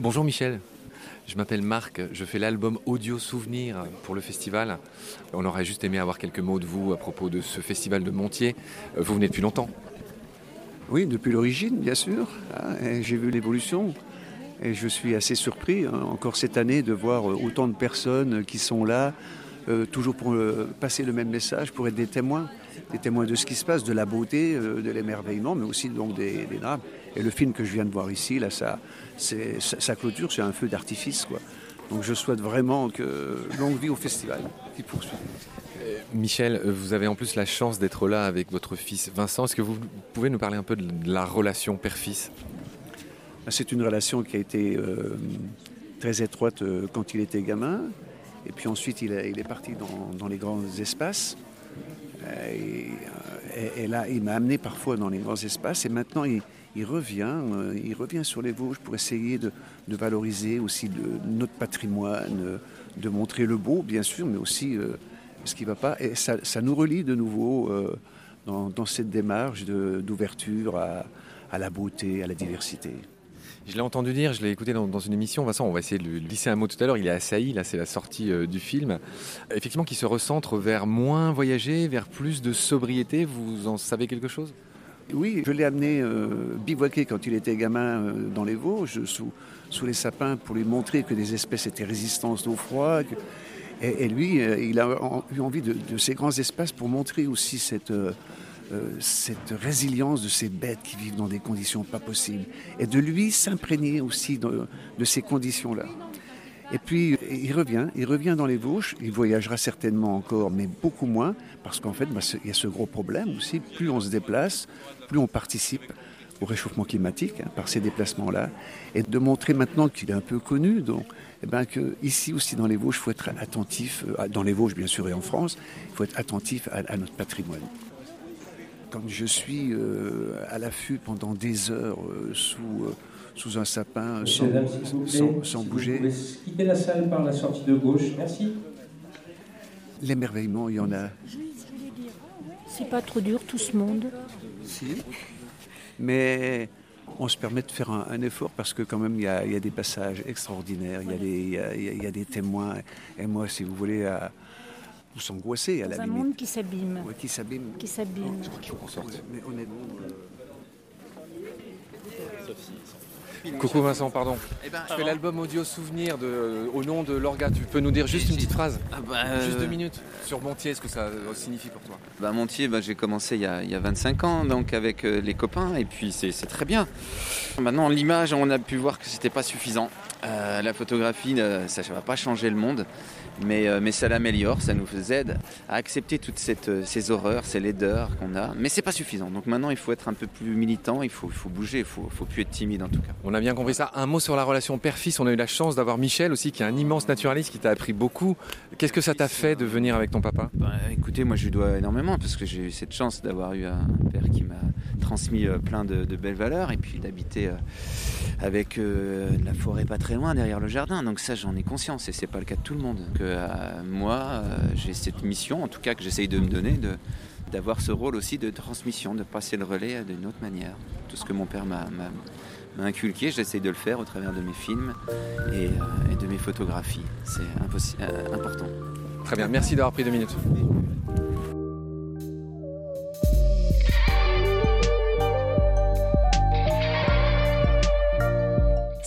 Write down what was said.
Bonjour Michel. Je m'appelle Marc, je fais l'album Audio Souvenir pour le festival. On aurait juste aimé avoir quelques mots de vous à propos de ce festival de Montier. Euh, Vous venez depuis longtemps Oui, depuis l'origine, bien sûr. hein, J'ai vu l'évolution. Et je suis assez surpris, hein, encore cette année, de voir euh, autant de personnes qui sont là, euh, toujours pour euh, passer le même message, pour être des témoins. Des témoins de ce qui se passe, de la beauté, euh, de l'émerveillement, mais aussi donc des, des drames. Et le film que je viens de voir ici, là, ça, c'est- sa sa clôture, c'est un feu d'artifice. quoi. Donc je souhaite vraiment que longue vie au festival qui poursuit. Michel, vous avez en plus la chance d'être là avec votre fils Vincent. Est-ce que vous pouvez nous parler un peu de la relation père-fils? C'est une relation qui a été très étroite quand il était gamin. Et puis ensuite, il, est parti dans, les grands espaces. Euh, Et, euh, et- là, il m'a amené parfois dans les grands espaces. Et maintenant, il, revient, euh, il revient sur les Vosges pour essayer de, valoriser aussi notre patrimoine, de montrer le beau, bien sûr, mais aussi ce qui ne va pas. Et ça, nous relie de nouveau dans, cette démarche d'ouverture à la beauté, à la diversité. Je l'ai entendu dire, je l'ai écouté dans, une émission. Vincent, on va essayer de lui glisser un mot tout à l'heure. Il est assailli, là, c'est la sortie euh, du film. Effectivement, qui se recentre vers moins voyager, vers plus de sobriété. Vous en savez quelque chose? Oui, je l'ai amené euh, bivouaquer quand il était gamin euh, dans les Vosges, sous, les sapins, pour lui montrer que des espèces étaient résistantes au froid. que- et, lui, euh, il a eu envie de ces grands espaces pour montrer aussi cette, euh, euh, cette résilience de ces bêtes qui vivent dans des conditions pas possibles. Et de lui s'imprégner aussi de, ces conditions-là. Et puis, il revient, il revient dans les Vosges, il voyagera certainement encore, mais beaucoup moins, parce qu'en fait, bah, il y a ce gros problème aussi, plus on se déplace, plus on participe au réchauffement climatique hein, par ces déplacements-là, et de montrer maintenant qu'il est un peu connu, donc, eh ben, que ici aussi dans les Vosges, il faut être attentif, euh, dans les Vosges bien sûr et en France, il faut être attentif à notre patrimoine. Quand je suis euh, à l'affût pendant des heures euh, sous, euh, sous un sapin, sans, vous plaît, sans- sans si vous bouger, pouvez quitter la salle par la sortie de gauche. Merci. l'émerveillement, il y en a. C'est pas trop dur tout ce monde. Si. Mais on se permet de faire un, un effort parce que quand même il y a, il y a des passages extraordinaires, il y, a des, il, y a, y des témoins. Et moi, si vous voulez, à, vous s'angoisser à la Dans un limite. monde qui s'abîme. Ouais, qui s'abîme. Qui s'abîme. Mais honnêtement, euh, Coucou Vincent, pardon. je fais l'album audio souvenir de, au nom de l'orga. Tu peux nous dire juste une petite phrase Ah bah, Juste euh, deux minutes. Sur Montier, ce que ça signifie pour toi Bah, Montier, bah, j'ai commencé il y, a, il y a 25 ans, donc avec euh, les copains, et puis c'est c'est très bien. Maintenant, l'image, on a pu voir que c'était pas suffisant. Euh, la photographie, euh, ça ne va pas changer le monde, mais, euh, mais ça l'améliore, ça nous aide à accepter toutes cette, euh, ces horreurs, ces laideurs qu'on a, mais c'est pas suffisant. Donc maintenant, il faut être un peu plus militant, il faut, il faut bouger, il faut, faut plus être timide en tout cas. On a bien compris ça. Un mot sur la relation père-fils. On a eu la chance d'avoir Michel aussi, qui est un immense naturaliste, qui t'a appris beaucoup. Qu'est-ce que ça t'a fait de venir avec ton papa? Bah, écoutez, moi je lui dois énormément parce que j'ai eu cette chance d'avoir eu un père qui m'a transmis euh, plein de, belles valeurs et puis d'habiter euh, avec euh, la forêt pas très loin derrière le jardin. Donc ça j'en ai conscience et c'est pas le cas de tout le monde. Que moi j'ai cette mission, en tout cas que j'essaye de me donner, de d'avoir ce rôle aussi de transmission, de passer le relais d'une autre manière. Tout ce que mon père m'a inculqué, j'essaye de le faire au travers de mes films et, de mes photographies. C'est important. Très bien, merci d'avoir pris deux minutes.